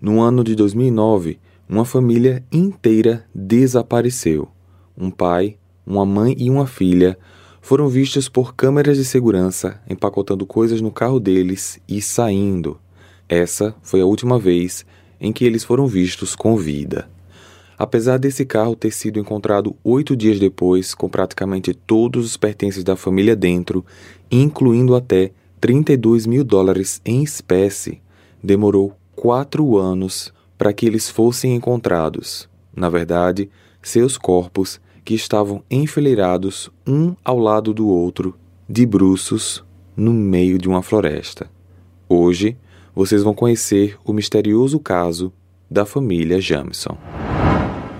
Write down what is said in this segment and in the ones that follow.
No ano de 2009, uma família inteira desapareceu. Um pai, uma mãe e uma filha foram vistos por câmeras de segurança empacotando coisas no carro deles e saindo. Essa foi a última vez em que eles foram vistos com vida. Apesar desse carro ter sido encontrado oito dias depois, com praticamente todos os pertences da família dentro, incluindo até 32 mil dólares em espécie, demorou quatro anos para que eles fossem encontrados. Na verdade, seus corpos, que estavam enfileirados um ao lado do outro, de bruços, no meio de uma floresta. Hoje, vocês vão conhecer o misterioso caso da família Jamison.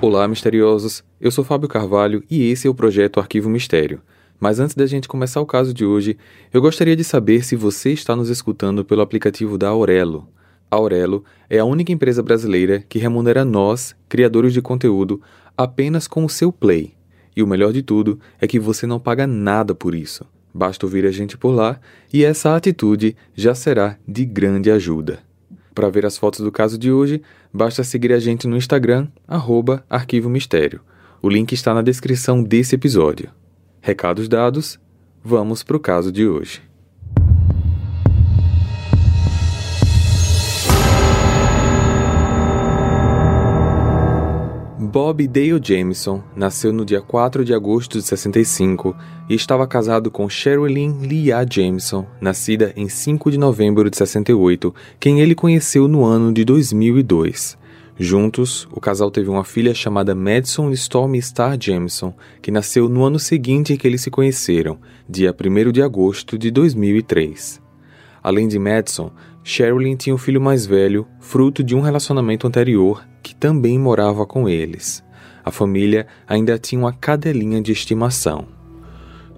Olá, misteriosos! Eu sou Fábio Carvalho e esse é o projeto Arquivo Mistério. Mas antes da gente começar o caso de hoje, eu gostaria de saber se você está nos escutando pelo aplicativo da Aurelo. Aurelo é a única empresa brasileira que remunera nós, criadores de conteúdo, apenas com o seu play. E o melhor de tudo é que você não paga nada por isso. Basta ouvir a gente por lá e essa atitude já será de grande ajuda. Para ver as fotos do caso de hoje, basta seguir a gente no Instagram, arroba Arquivo Mistério. O link está na descrição desse episódio. Recados dados, vamos para o caso de hoje. Bob Dale Jameson nasceu no dia 4 de agosto de 65 e estava casado com Sherilyn Leah Jameson, nascida em 5 de novembro de 68, quem ele conheceu no ano de 2002. Juntos, o casal teve uma filha chamada Madison Storm Star Jameson, que nasceu no ano seguinte em que eles se conheceram, dia 1 de agosto de 2003. Além de Madison, Sherilyn tinha um filho mais velho, fruto de um relacionamento anterior, que também morava com eles. A família ainda tinha uma cadelinha de estimação.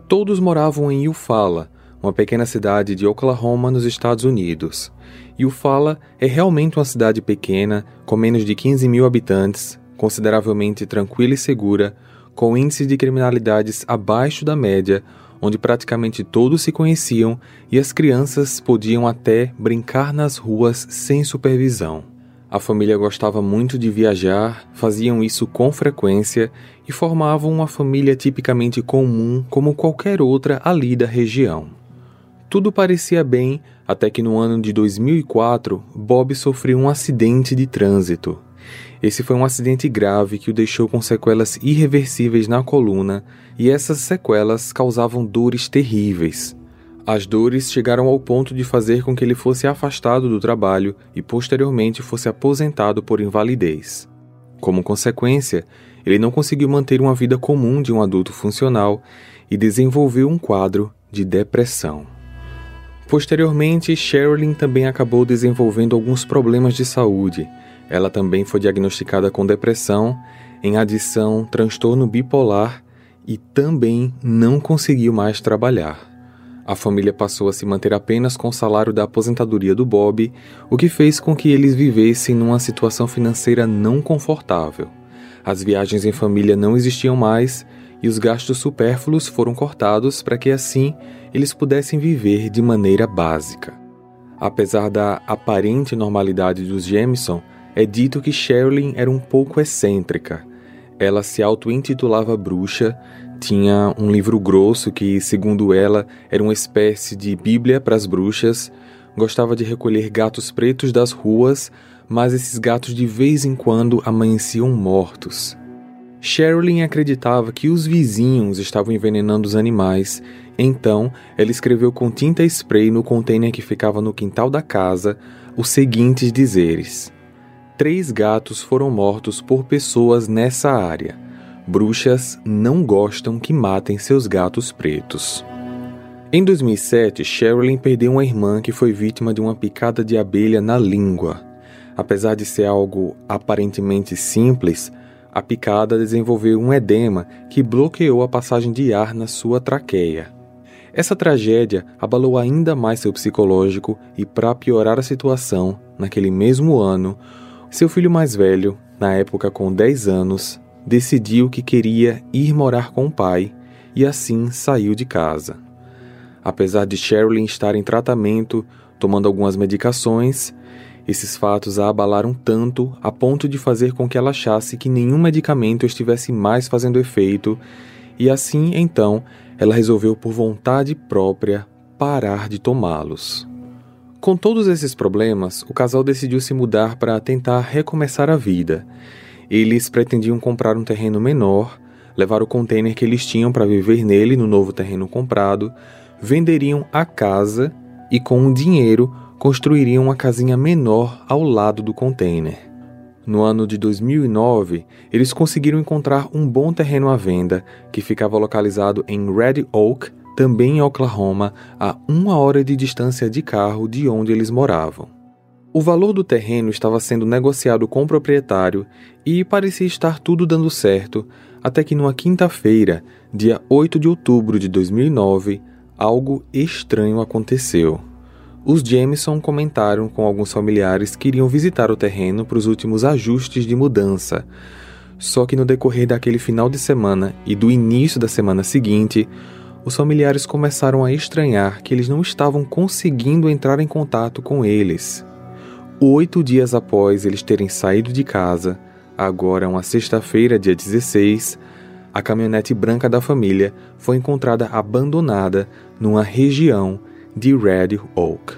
Todos moravam em Eufaula, uma pequena cidade de Oklahoma, nos Estados Unidos. Eufaula é realmente uma cidade pequena, com menos de 15 mil habitantes, consideravelmente tranquila e segura, com índices de criminalidades abaixo da média, onde praticamente todos se conheciam e as crianças podiam até brincar nas ruas sem supervisão. A família gostava muito de viajar, faziam isso com frequência e formavam uma família tipicamente comum como qualquer outra ali da região. Tudo parecia bem até que no ano de 2004 Bob sofreu um acidente de trânsito. Esse foi um acidente grave que o deixou com sequelas irreversíveis na coluna, e essas sequelas causavam dores terríveis. As dores chegaram ao ponto de fazer com que ele fosse afastado do trabalho e posteriormente fosse aposentado por invalidez. Como consequência, ele não conseguiu manter uma vida comum de um adulto funcional e desenvolveu um quadro de depressão. Posteriormente, Sherilyn também acabou desenvolvendo alguns problemas de saúde ela também foi diagnosticada com depressão, em adição transtorno bipolar e também não conseguiu mais trabalhar. A família passou a se manter apenas com o salário da aposentadoria do Bob, o que fez com que eles vivessem numa situação financeira não confortável. As viagens em família não existiam mais e os gastos supérfluos foram cortados para que assim eles pudessem viver de maneira básica. Apesar da aparente normalidade dos Jameson, é dito que Sherilyn era um pouco excêntrica. Ela se auto-intitulava bruxa, tinha um livro grosso que, segundo ela, era uma espécie de bíblia para as bruxas, gostava de recolher gatos pretos das ruas, mas esses gatos de vez em quando amanheciam mortos. Sherilyn acreditava que os vizinhos estavam envenenando os animais, então ela escreveu com tinta spray no container que ficava no quintal da casa os seguintes dizeres: três gatos foram mortos por pessoas nessa área. Bruxas não gostam que matem seus gatos pretos. Em 2007, Sherilyn perdeu uma irmã que foi vítima de uma picada de abelha na língua. Apesar de ser algo aparentemente simples, a picada desenvolveu um edema que bloqueou a passagem de ar na sua traqueia. Essa tragédia abalou ainda mais seu psicológico e, para piorar a situação, naquele mesmo ano, seu filho mais velho, na época com 10 anos, decidiu que queria ir morar com o pai e assim saiu de casa. Apesar de Sherilyn estar em tratamento, tomando algumas medicações, Esses fatos a abalaram tanto a ponto de fazer com que ela achasse que nenhum medicamento estivesse mais fazendo efeito, e assim, então, ela resolveu por vontade própria parar de tomá-los. Com todos esses problemas, o casal decidiu se mudar para tentar recomeçar a vida. Eles pretendiam comprar um terreno menor, levar o container que eles tinham para viver nele no novo terreno comprado, venderiam a casa e, com o dinheiro, construiriam uma casinha menor ao lado do container. No ano de 2009, eles conseguiram encontrar um bom terreno à venda que ficava localizado em Red Oak, também em Oklahoma, a uma hora de distância de carro de onde eles moravam. O valor do terreno estava sendo negociado com o proprietário e parecia estar tudo dando certo, até que numa quinta-feira, dia 8 de outubro de 2009, algo estranho aconteceu. Os Jameson comentaram com alguns familiares que iriam visitar o terreno para os últimos ajustes de mudança. Só que no decorrer daquele final de semana e do início da semana seguinte, os familiares começaram a estranhar que eles não estavam conseguindo entrar em contato com eles. Oito dias após eles terem saído de casa, agora uma sexta-feira, dia 16, a caminhonete branca da família foi encontrada abandonada numa região de Red Oak.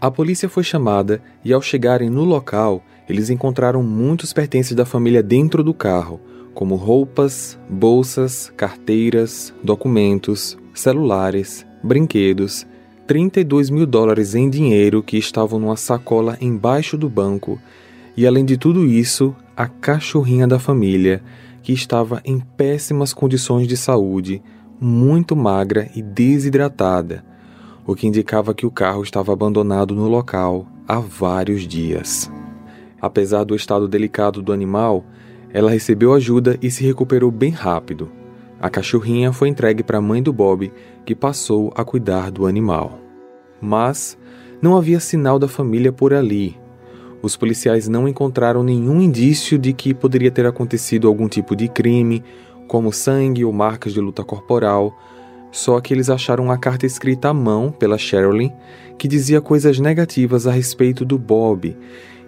A polícia foi chamada e, ao chegarem no local, eles encontraram muitos pertences da família dentro do carro, como roupas, bolsas, carteiras, documentos, celulares, brinquedos, 32 mil dólares em dinheiro que estavam numa sacola embaixo do banco, e além de tudo isso, a cachorrinha da família, que estava em péssimas condições de saúde, muito magra e desidratada, o que indicava que o carro estava abandonado no local há vários dias. Apesar do estado delicado do animal, ela recebeu ajuda e se recuperou bem rápido. A cachorrinha foi entregue para a mãe do Bob, que passou a cuidar do animal. Mas não havia sinal da família por ali. Os policiais não encontraram nenhum indício de que poderia ter acontecido algum tipo de crime, como sangue ou marcas de luta corporal, só que eles acharam uma carta escrita à mão pela Sherilyn que dizia coisas negativas a respeito do Bob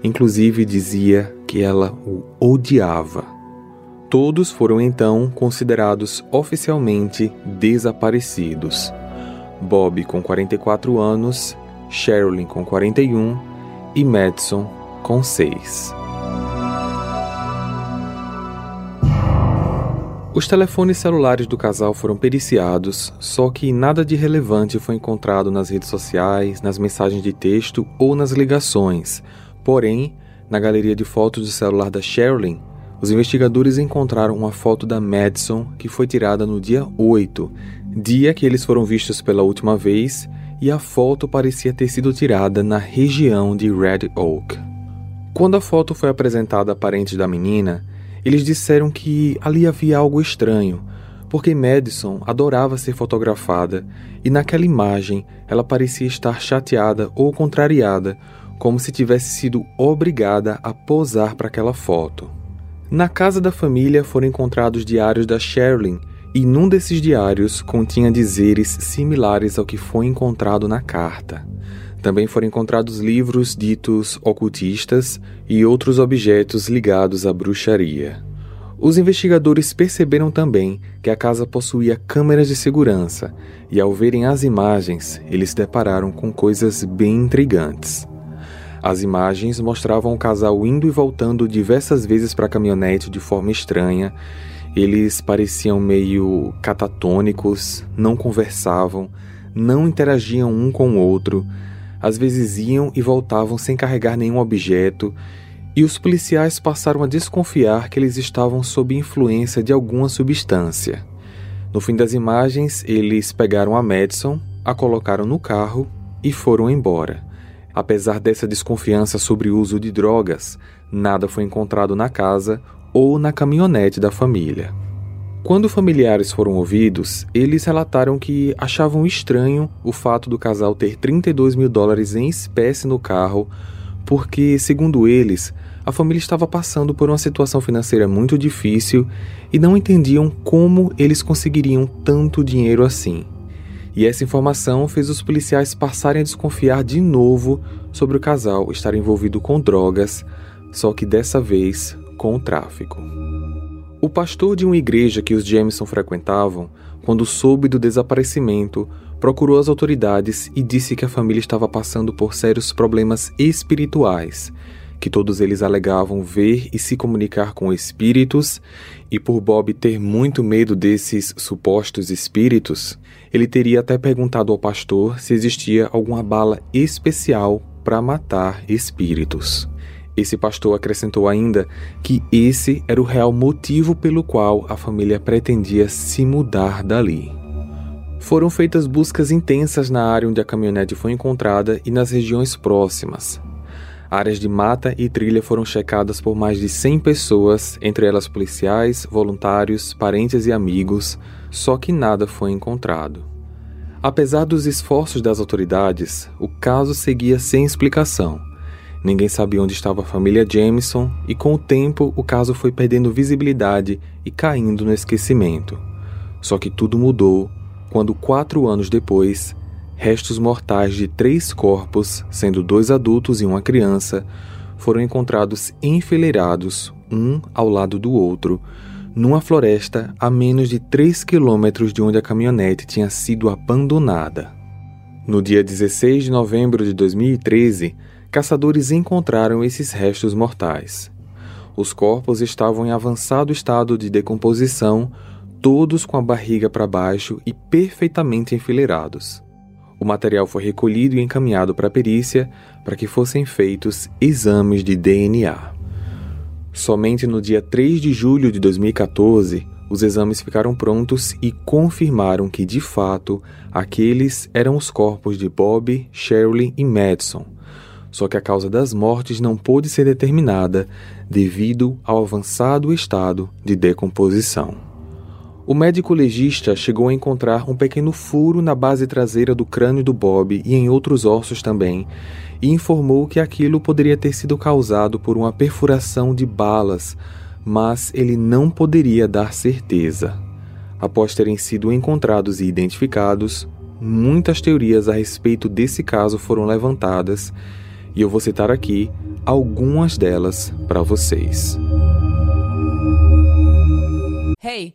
Inclusive dizia que ela o odiava. Todos foram então considerados oficialmente desaparecidos. Bob com 44 anos, Sherilyn com 41 e Madison com 6. Os telefones celulares do casal foram periciados, só que nada de relevante foi encontrado nas redes sociais, nas mensagens de texto ou nas ligações, Porém, na galeria de fotos do celular da Sherilyn, os investigadores encontraram uma foto da Madison que foi tirada no dia 8, dia que eles foram vistos pela última vez, e a foto parecia ter sido tirada na região de Red Oak. Quando a foto foi apresentada a parentes da menina, eles disseram que ali havia algo estranho, porque Madison adorava ser fotografada e naquela imagem ela parecia estar chateada ou contrariada como se tivesse sido obrigada a posar para aquela foto. Na casa da família foram encontrados diários da Sherilyn e num desses diários continha dizeres similares ao que foi encontrado na carta. Também foram encontrados livros ditos ocultistas e outros objetos ligados à bruxaria. Os investigadores perceberam também que a casa possuía câmeras de segurança e, ao verem as imagens, eles se depararam com coisas bem intrigantes. As imagens mostravam o casal indo e voltando diversas vezes para a caminhonete de forma estranha. Eles pareciam meio catatônicos, não conversavam, não interagiam um com o outro. Às vezes iam e voltavam sem carregar nenhum objeto, e os policiais passaram a desconfiar que eles estavam sob influência de alguma substância. No fim das imagens, eles pegaram a Madison, a colocaram no carro e foram embora. Apesar dessa desconfiança sobre o uso de drogas, nada foi encontrado na casa ou na caminhonete da família. Quando familiares foram ouvidos, eles relataram que achavam estranho o fato do casal ter 32 mil dólares em espécie no carro, porque, segundo eles, a família estava passando por uma situação financeira muito difícil e não entendiam como eles conseguiriam tanto dinheiro assim. E essa informação fez os policiais passarem a desconfiar de novo sobre o casal estar envolvido com drogas, só que dessa vez com o tráfico. O pastor de uma igreja que os Jameson frequentavam, quando soube do desaparecimento, procurou as autoridades e disse que a família estava passando por sérios problemas espirituais, que todos eles alegavam ver e se comunicar com espíritos, e por Bob ter muito medo desses supostos espíritos, ele teria até perguntado ao pastor se existia alguma bala especial para matar espíritos. Esse pastor acrescentou ainda que esse era o real motivo pelo qual a família pretendia se mudar dali. Foram feitas buscas intensas na área onde a caminhonete foi encontrada e nas regiões próximas. Áreas de mata e trilha foram checadas por mais de 100 pessoas, entre elas policiais, voluntários, parentes e amigos, só que nada foi encontrado. Apesar dos esforços das autoridades, o caso seguia sem explicação Ninguém sabia onde estava a família Jameson e, com o tempo, o caso foi perdendo visibilidade e caindo no esquecimento. Só que tudo mudou quando, quatro anos depois, restos mortais de três corpos, sendo dois adultos e uma criança, foram encontrados enfileirados, um ao lado do outro, numa floresta a menos de 3 quilômetros de onde a caminhonete tinha sido abandonada. No dia 16 de novembro de 2013, caçadores encontraram esses restos mortais. Os corpos estavam em avançado estado de decomposição, todos com a barriga para baixo e perfeitamente enfileirados. O material foi recolhido e encaminhado para a perícia para que fossem feitos exames de DNA. Somente no dia 3 de julho de 2014, os exames ficaram prontos e confirmaram que, de fato, aqueles eram os corpos de Bob, Sherilyn e Madison, só que a causa das mortes não pôde ser determinada devido ao avançado estado de decomposição. O médico legista chegou a encontrar um pequeno furo na base traseira do crânio do Bob e em outros ossos também, e informou que aquilo poderia ter sido causado por uma perfuração de balas, mas ele não poderia dar certeza. Após terem sido encontrados e identificados, muitas teorias a respeito desse caso foram levantadas e eu vou citar aqui algumas delas para vocês. Hey,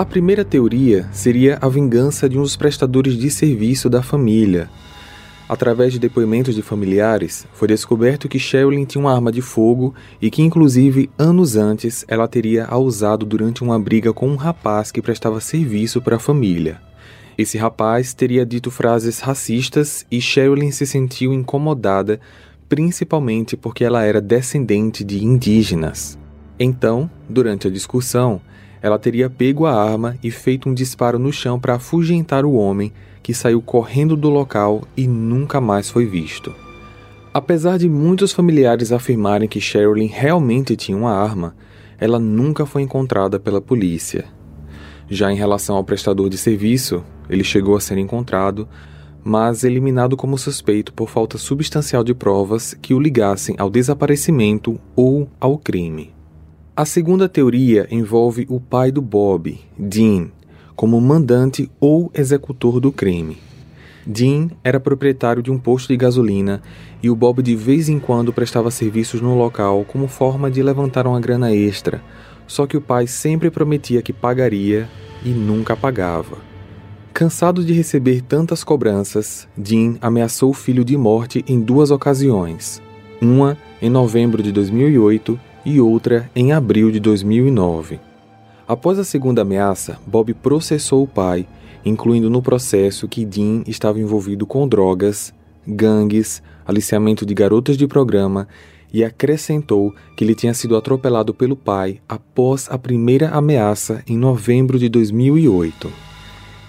A primeira teoria seria a vingança de um dos prestadores de serviço da família, Através de depoimentos de familiares, foi descoberto que Sherilyn tinha uma arma de fogo e que, inclusive, anos antes, ela teria a usado durante uma briga com um rapaz que prestava serviço para a família. Esse rapaz teria dito frases racistas e Sherilyn se sentiu incomodada, principalmente porque ela era descendente de indígenas. Então, durante a discussão, ela teria pego a arma e feito um disparo no chão para afugentar o homem que saiu correndo do local e nunca mais foi visto. Apesar de muitos familiares afirmarem que Sherilyn realmente tinha uma arma, ela nunca foi encontrada pela polícia. Já em relação ao prestador de serviço, ele chegou a ser encontrado, mas eliminado como suspeito por falta substancial de provas que o ligassem ao desaparecimento ou ao crime. A segunda teoria envolve o pai do Bob, Dean, como mandante ou executor do crime. Dean era proprietário de um posto de gasolina e o Bob de vez em quando prestava serviços no local como forma de levantar uma grana extra, só que o pai sempre prometia que pagaria e nunca pagava. Cansado de receber tantas cobranças, Dean ameaçou o filho de morte em duas ocasiões, uma em novembro de 2008 e outra em abril de 2009. Após a segunda ameaça, Bob processou o pai, incluindo no processo que Dean estava envolvido com drogas, gangues, aliciamento de garotas de programa e acrescentou que ele tinha sido atropelado pelo pai após a primeira ameaça em novembro de 2008.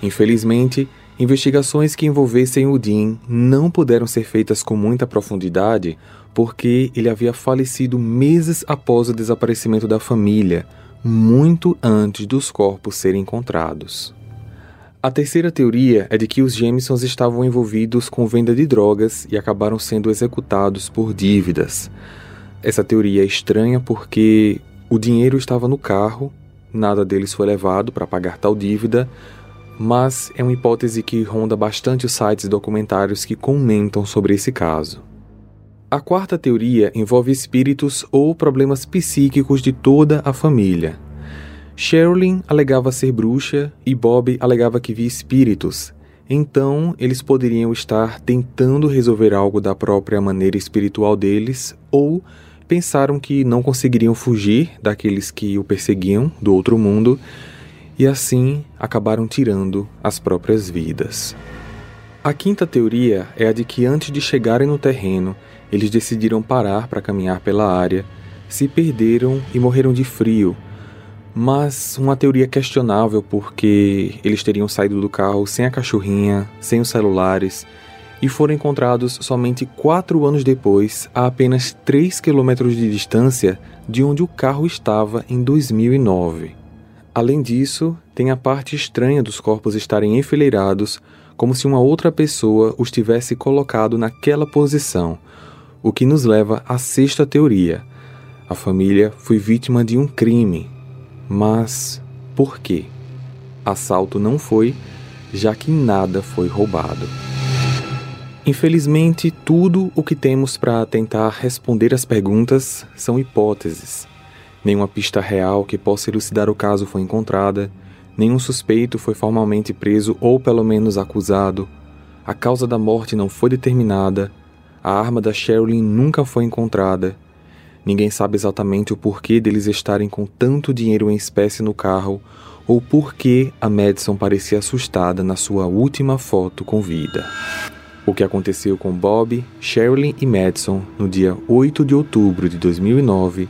Infelizmente, investigações que envolvessem o Dean não puderam ser feitas com muita profundidade porque ele havia falecido meses após o desaparecimento da família, muito antes dos corpos serem encontrados. A terceira teoria é de que os Jamesons estavam envolvidos com venda de drogas e acabaram sendo executados por dívidas. Essa teoria é estranha porque o dinheiro estava no carro, nada deles foi levado para pagar tal dívida, mas é uma hipótese que ronda bastante os sites e documentários que comentam sobre esse caso. A quarta teoria envolve espíritos ou problemas psíquicos de toda a família. Sherilyn alegava ser bruxa e Bob alegava que via espíritos, então eles poderiam estar tentando resolver algo da própria maneira espiritual deles ou pensaram que não conseguiriam fugir daqueles que o perseguiam do outro mundo e assim acabaram tirando as próprias vidas. A quinta teoria é a de que antes de chegarem no terreno, eles decidiram parar para caminhar pela área, se perderam e morreram de frio. Mas uma teoria questionável porque eles teriam saído do carro sem a cachorrinha, sem os celulares e foram encontrados somente quatro anos depois, a apenas 3 quilômetros de distância de onde o carro estava em 2009. Além disso, tem a parte estranha dos corpos estarem enfileirados, como se uma outra pessoa os tivesse colocado naquela posição, o que nos leva à sexta teoria. A família foi vítima de um crime. Mas por quê? Assalto não foi, já que nada foi roubado. Infelizmente, tudo o que temos para tentar responder as perguntas são hipóteses. Nenhuma pista real que possa elucidar o caso foi encontrada, nenhum suspeito foi formalmente preso ou pelo menos acusado, a causa da morte não foi determinada, a arma da Sherilyn nunca foi encontrada. Ninguém sabe exatamente o porquê deles estarem com tanto dinheiro em espécie no carro ou por que a Madison parecia assustada na sua última foto com vida. O que aconteceu com Bob, Sherilyn e Madison no dia 8 de outubro de 2009